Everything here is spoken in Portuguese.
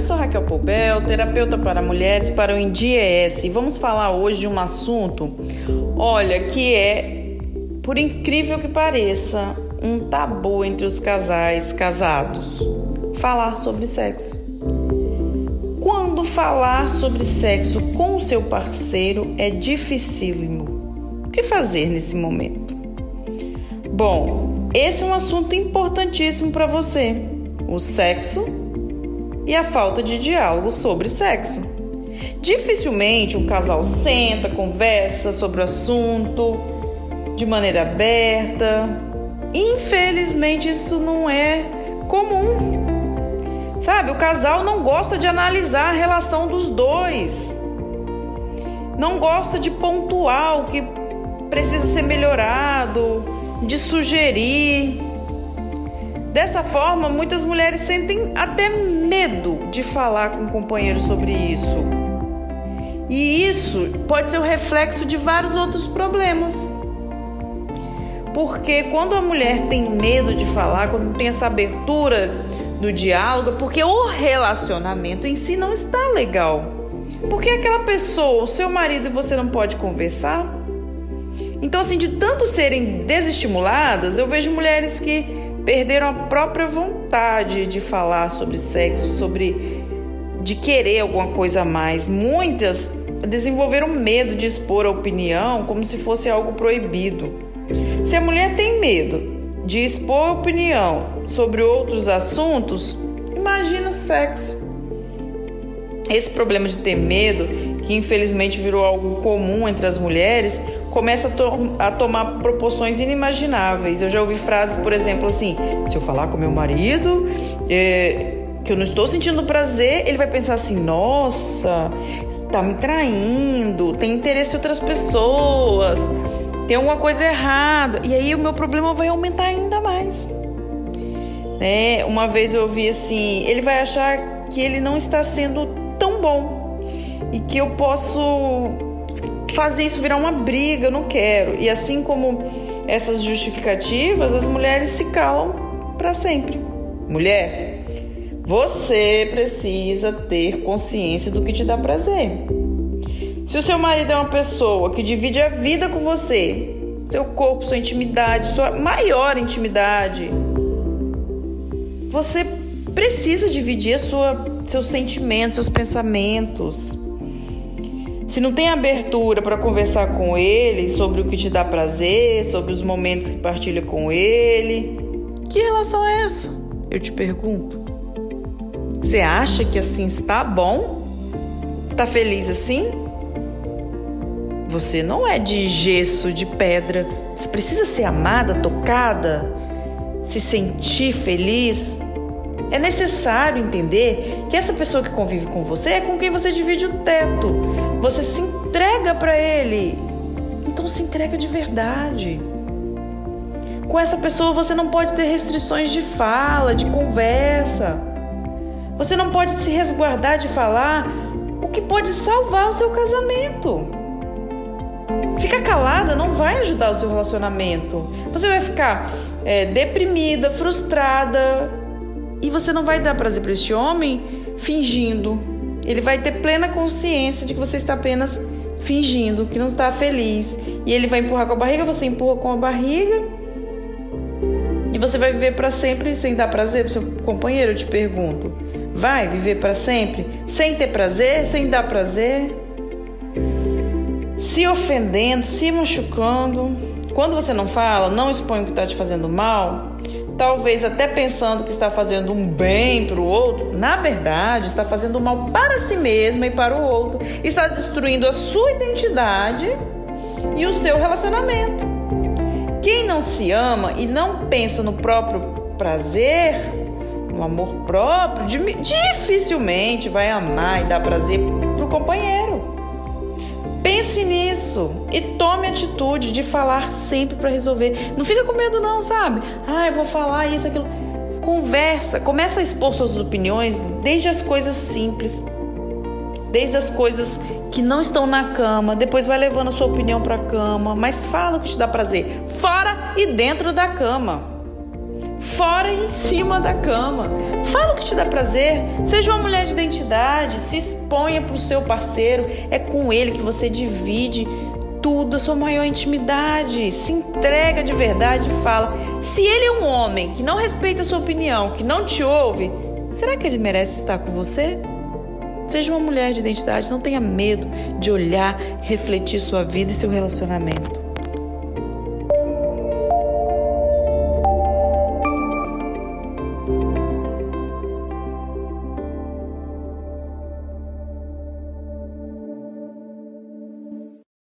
eu sou Raquel Poubel, terapeuta para mulheres para o INDIES e vamos falar hoje de um assunto, olha, que é, por incrível que pareça, um tabu entre os casais casados: falar sobre sexo. Quando falar sobre sexo com o seu parceiro é dificílimo. O que fazer nesse momento? Bom, esse é um assunto importantíssimo para você: o sexo e a falta de diálogo sobre sexo. Dificilmente um casal senta, conversa sobre o assunto de maneira aberta. Infelizmente, isso não é comum. Sabe, o casal não gosta de analisar a relação dos dois. Não gosta de pontuar o que precisa ser melhorado, de sugerir. Dessa forma, muitas mulheres sentem até medo de falar com o companheiro sobre isso. E isso pode ser o reflexo de vários outros problemas. Porque quando a mulher tem medo de falar, quando não tem essa abertura do diálogo, porque o relacionamento em si não está legal. Porque aquela pessoa, o seu marido e você não pode conversar. Então, assim, de tanto serem desestimuladas, eu vejo mulheres que perderam a própria vontade de falar sobre sexo, sobre de querer alguma coisa a mais. Muitas desenvolveram medo de expor a opinião como se fosse algo proibido. Se a mulher tem medo de expor opinião sobre outros assuntos, imagina sexo. Esse problema de ter medo, que infelizmente virou algo comum entre as mulheres, começa a, to a, tomar proporções inimagináveis. Eu já ouvi frases, por exemplo, assim: se eu falar com meu marido é, que eu não estou sentindo prazer, ele vai pensar assim: nossa, está me traindo, tem interesse em outras pessoas tem alguma coisa errada. E aí o meu problema vai aumentar ainda mais. Né? Uma vez eu ouvi assim, ele vai achar que ele não está sendo tão bom e que eu posso fazer isso virar uma briga, eu não quero. E assim como essas justificativas, as mulheres se calam para sempre. Mulher, você precisa ter consciência do que te dá prazer. Se o seu marido é uma pessoa que divide a vida com você, seu corpo, sua intimidade, sua maior intimidade, você precisa dividir sua, seus sentimentos, seus pensamentos. Se não tem abertura para conversar com ele sobre o que te dá prazer, sobre os momentos que partilha com ele, que relação é essa? Eu te pergunto. Você acha que assim está bom? Tá feliz assim? Você não é de gesso, de pedra. Você precisa ser amada, tocada, se sentir feliz. É necessário entender que essa pessoa que convive com você é com quem você divide o teto. Você se entrega para ele. Então se entrega de verdade. Com essa pessoa você não pode ter restrições de fala, de conversa. Você não pode se resguardar de falar o que pode salvar o seu casamento. Ficar calada não vai ajudar o seu relacionamento. Você vai ficar é, deprimida, frustrada e você não vai dar prazer para este homem fingindo. Ele vai ter plena consciência de que você está apenas fingindo, que não está feliz. E ele vai empurrar com a barriga, você empurra com a barriga. E você vai viver para sempre sem dar prazer para seu companheiro, eu te pergunto. Vai viver para sempre sem ter prazer, sem dar prazer? se ofendendo, se machucando. Quando você não fala, não expõe o que está te fazendo mal, talvez até pensando que está fazendo um bem para o outro, na verdade está fazendo mal para si mesma e para o outro. Está destruindo a sua identidade e o seu relacionamento. Quem não se ama e não pensa no próprio prazer, no amor próprio, dificilmente vai amar e dar prazer para o companheiro. Pense nisso e tome atitude de falar sempre para resolver. Não fica com medo não, sabe? Ah, eu vou falar isso, aquilo. Conversa, começa a expor suas opiniões desde as coisas simples, desde as coisas que não estão na cama, depois vai levando a sua opinião para a cama, mas fala o que te dá prazer, fora e dentro da cama. Fora e em cima da cama. Fala o que te dá prazer. Seja uma mulher de identidade, se exponha para o seu parceiro. É com ele que você divide tudo, a sua maior intimidade. Se entrega de verdade e fala. Se ele é um homem que não respeita a sua opinião, que não te ouve, será que ele merece estar com você? Seja uma mulher de identidade, não tenha medo de olhar, refletir sua vida e seu relacionamento.